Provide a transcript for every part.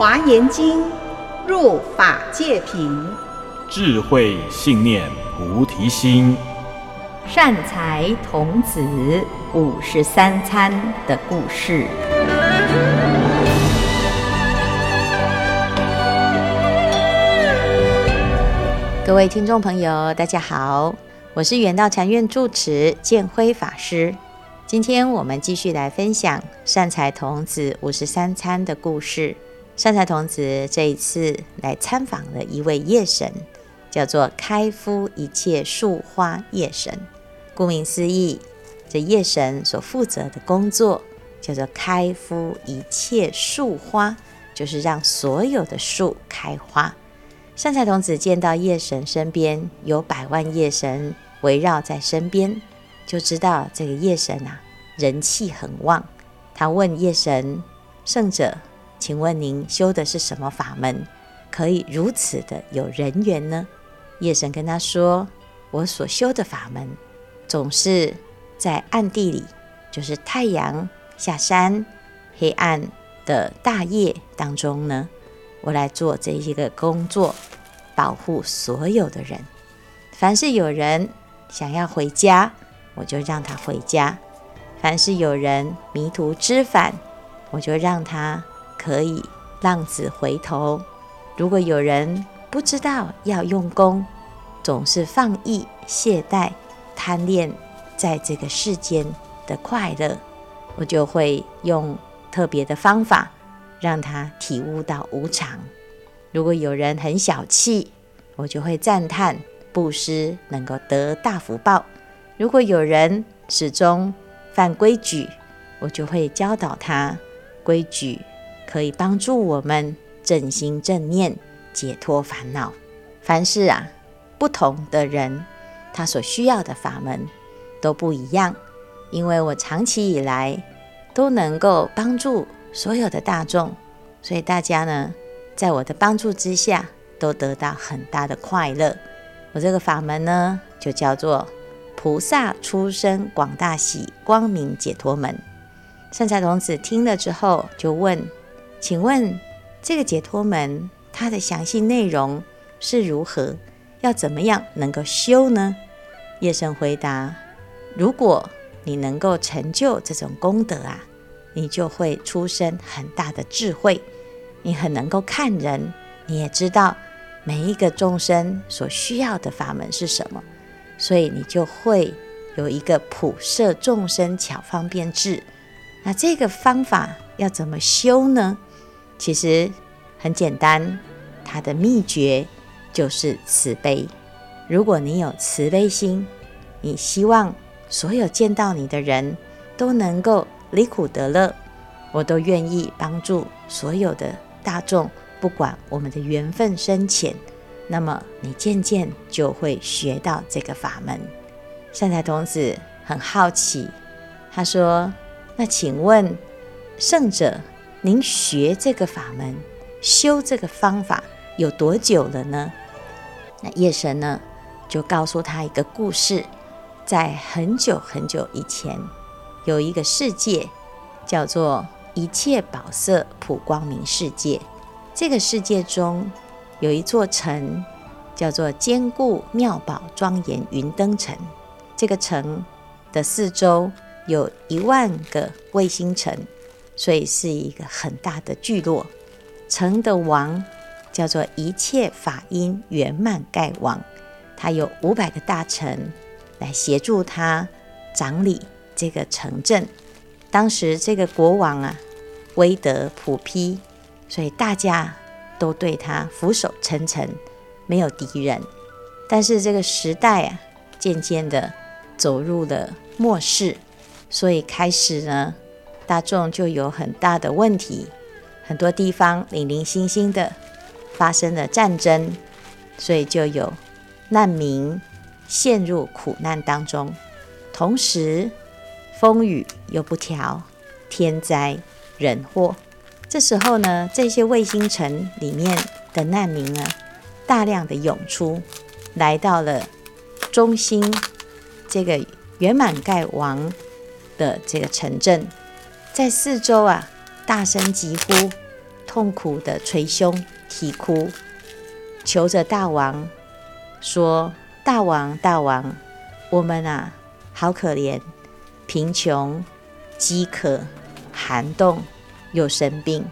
华严经，入法界品，智慧信念菩提心，善财童子五十三参的故事。各位听众朋友，大家好，我是圆道禅院住持建辉法师。今天我们继续来分享善财童子五十三参的故事。善财童子这一次来参访了一位夜神，叫做开敷一切树花夜神。顾名思义，这夜神所负责的工作叫做开敷一切树花，就是让所有的树开花。善财童子见到夜神身边有百万夜神围绕在身边。就知道这个夜神啊，人气很旺。他问夜神：“圣者，请问您修的是什么法门，可以如此的有人缘呢？”夜神跟他说：“我所修的法门，总是在暗地里，就是太阳下山、黑暗的大夜当中呢，我来做这一个工作，保护所有的人。凡是有人想要回家。”我就让他回家。凡是有人迷途知返，我就让他可以浪子回头。如果有人不知道要用功，总是放逸懈怠、贪恋在这个世间的快乐，我就会用特别的方法让他体悟到无常。如果有人很小气，我就会赞叹布施能够得大福报。如果有人始终犯规矩，我就会教导他，规矩可以帮助我们正心正念，解脱烦恼。凡事啊，不同的人，他所需要的法门都不一样。因为我长期以来都能够帮助所有的大众，所以大家呢，在我的帮助之下，都得到很大的快乐。我这个法门呢，就叫做。菩萨出生广大喜光明解脱门，善财童子听了之后就问：“请问这个解脱门它的详细内容是如何？要怎么样能够修呢？”夜神回答：“如果你能够成就这种功德啊，你就会出生很大的智慧，你很能够看人，你也知道每一个众生所需要的法门是什么。”所以你就会有一个普摄众生巧方便智。那这个方法要怎么修呢？其实很简单，它的秘诀就是慈悲。如果你有慈悲心，你希望所有见到你的人都能够离苦得乐，我都愿意帮助所有的大众，不管我们的缘分深浅。那么你渐渐就会学到这个法门。善财童子很好奇，他说：“那请问圣者，您学这个法门、修这个方法有多久了呢？”那夜神呢，就告诉他一个故事：在很久很久以前，有一个世界叫做一切宝色普光明世界。这个世界中，有一座城，叫做坚固妙宝庄严云灯城。这个城的四周有一万个卫星城，所以是一个很大的聚落。城的王叫做一切法音圆满盖王，他有五百个大臣来协助他掌理这个城镇。当时这个国王啊，威德普披，所以大家。都对他俯首称臣，没有敌人。但是这个时代啊，渐渐的走入了末世，所以开始呢，大众就有很大的问题，很多地方零零星星的发生了战争，所以就有难民陷入苦难当中。同时，风雨又不调，天灾人祸。这时候呢，这些卫星城里面的难民啊，大量的涌出，来到了中心这个圆满盖王的这个城镇，在四周啊大声疾呼，痛苦地捶胸啼哭，求着大王说：“大王，大王，我们啊，好可怜，贫穷、饥渴、寒冻，又生病，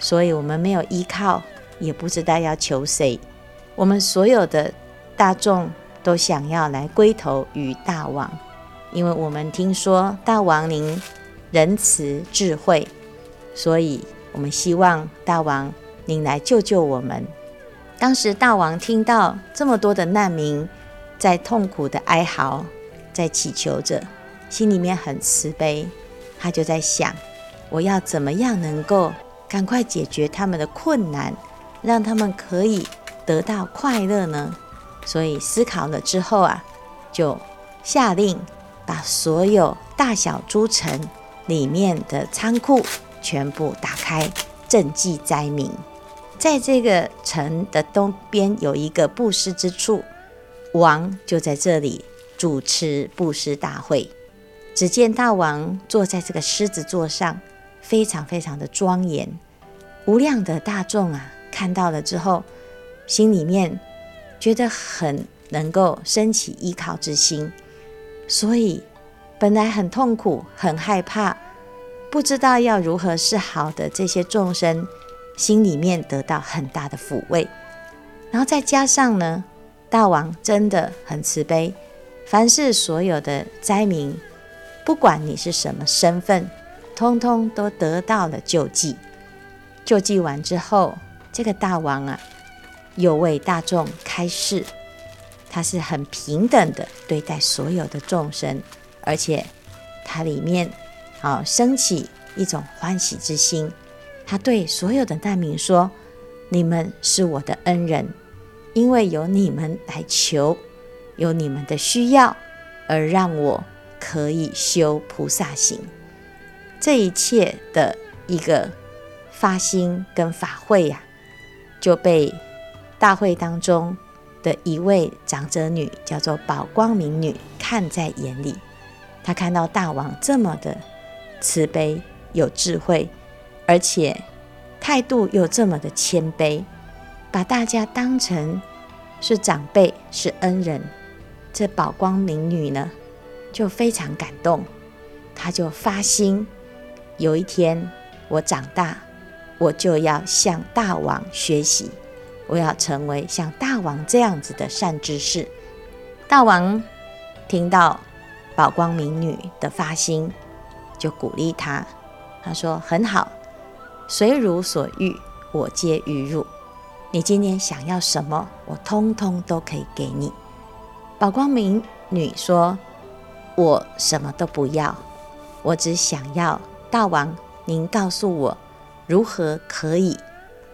所以我们没有依靠，也不知道要求谁。我们所有的大众都想要来归投于大王，因为我们听说大王您仁慈智慧，所以。”我们希望大王您来救救我们。当时大王听到这么多的难民在痛苦的哀嚎，在祈求着，心里面很慈悲。他就在想，我要怎么样能够赶快解决他们的困难，让他们可以得到快乐呢？所以思考了之后啊，就下令把所有大小诸城里面的仓库。全部打开，赈济灾民。在这个城的东边有一个布施之处，王就在这里主持布施大会。只见大王坐在这个狮子座上，非常非常的庄严。无量的大众啊，看到了之后，心里面觉得很能够升起依靠之心，所以本来很痛苦、很害怕。不知道要如何是好的，这些众生心里面得到很大的抚慰，然后再加上呢，大王真的很慈悲，凡是所有的灾民，不管你是什么身份，通通都得到了救济。救济完之后，这个大王啊，又为大众开示，他是很平等的对待所有的众生，而且他里面。啊，升起一种欢喜之心。他对所有的难民说：“你们是我的恩人，因为有你们来求，有你们的需要，而让我可以修菩萨行。这一切的一个发心跟法会呀、就被大会当中的一位长者女，叫做宝光明女，看在眼里。他看到大王这么的。慈悲有智慧，而且态度又这么的谦卑，把大家当成是长辈、是恩人。这宝光明女呢，就非常感动，她就发心：有一天我长大，我就要向大王学习，我要成为像大王这样子的善知识。大王听到宝光明女的发心。就鼓励他，他说很好，随汝所欲，我皆予汝。你今天想要什么，我通通都可以给你。宝光明女说：“我什么都不要，我只想要大王您告诉我，如何可以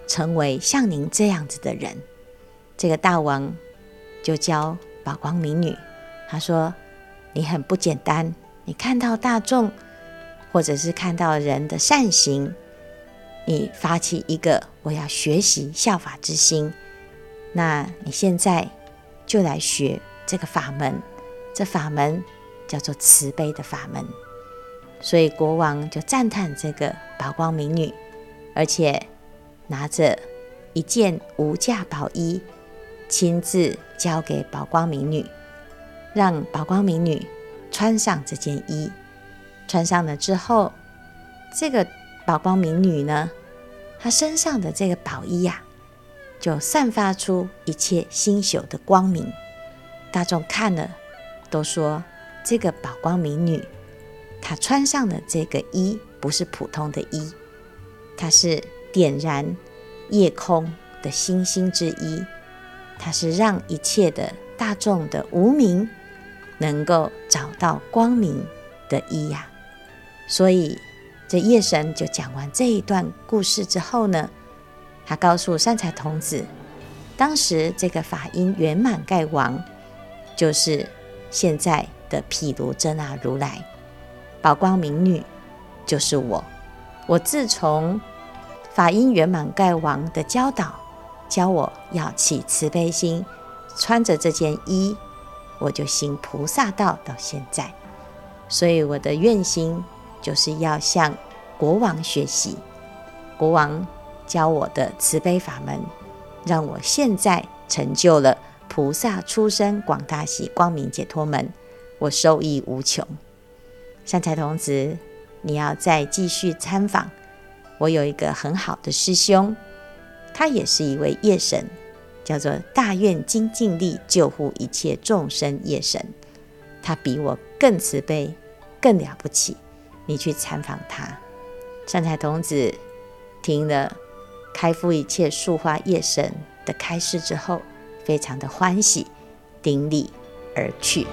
成为像您这样子的人。”这个大王就教宝光明女，他说：“你很不简单，你看到大众。”或者是看到人的善行，你发起一个我要学习效法之心，那你现在就来学这个法门，这法门叫做慈悲的法门。所以国王就赞叹这个宝光明女，而且拿着一件无价宝衣，亲自交给宝光明女，让宝光明女穿上这件衣。穿上了之后，这个宝光明女呢，她身上的这个宝衣呀、就散发出一切星宿的光明。大众看了都说，这个宝光明女，她穿上的这个衣不是普通的衣，它是点燃夜空的星星之衣，它是让一切的大众的无名能够找到光明的衣呀、啊。所以，这夜神就讲完这一段故事之后呢，他告诉善财童子，当时这个法音圆满盖王，就是现在的毗卢遮那如来，宝光明女就是我。我自从法音圆满盖王的教导，教我要起慈悲心，穿着这件衣，我就行菩萨道到现在。所以我的愿心。就是要向国王学习，国王教我的慈悲法门，让我现在成就了菩萨出生广大喜光明解脱门，我受益无穷。善财童子，你要再继续参访。我有一个很好的师兄，他也是一位业神，叫做大愿精进力救护一切众生业神。他比我更慈悲，更了不起。你去参访他。善财童子听了开敷一切树花业神的开示之后，非常的欢喜，顶礼而去。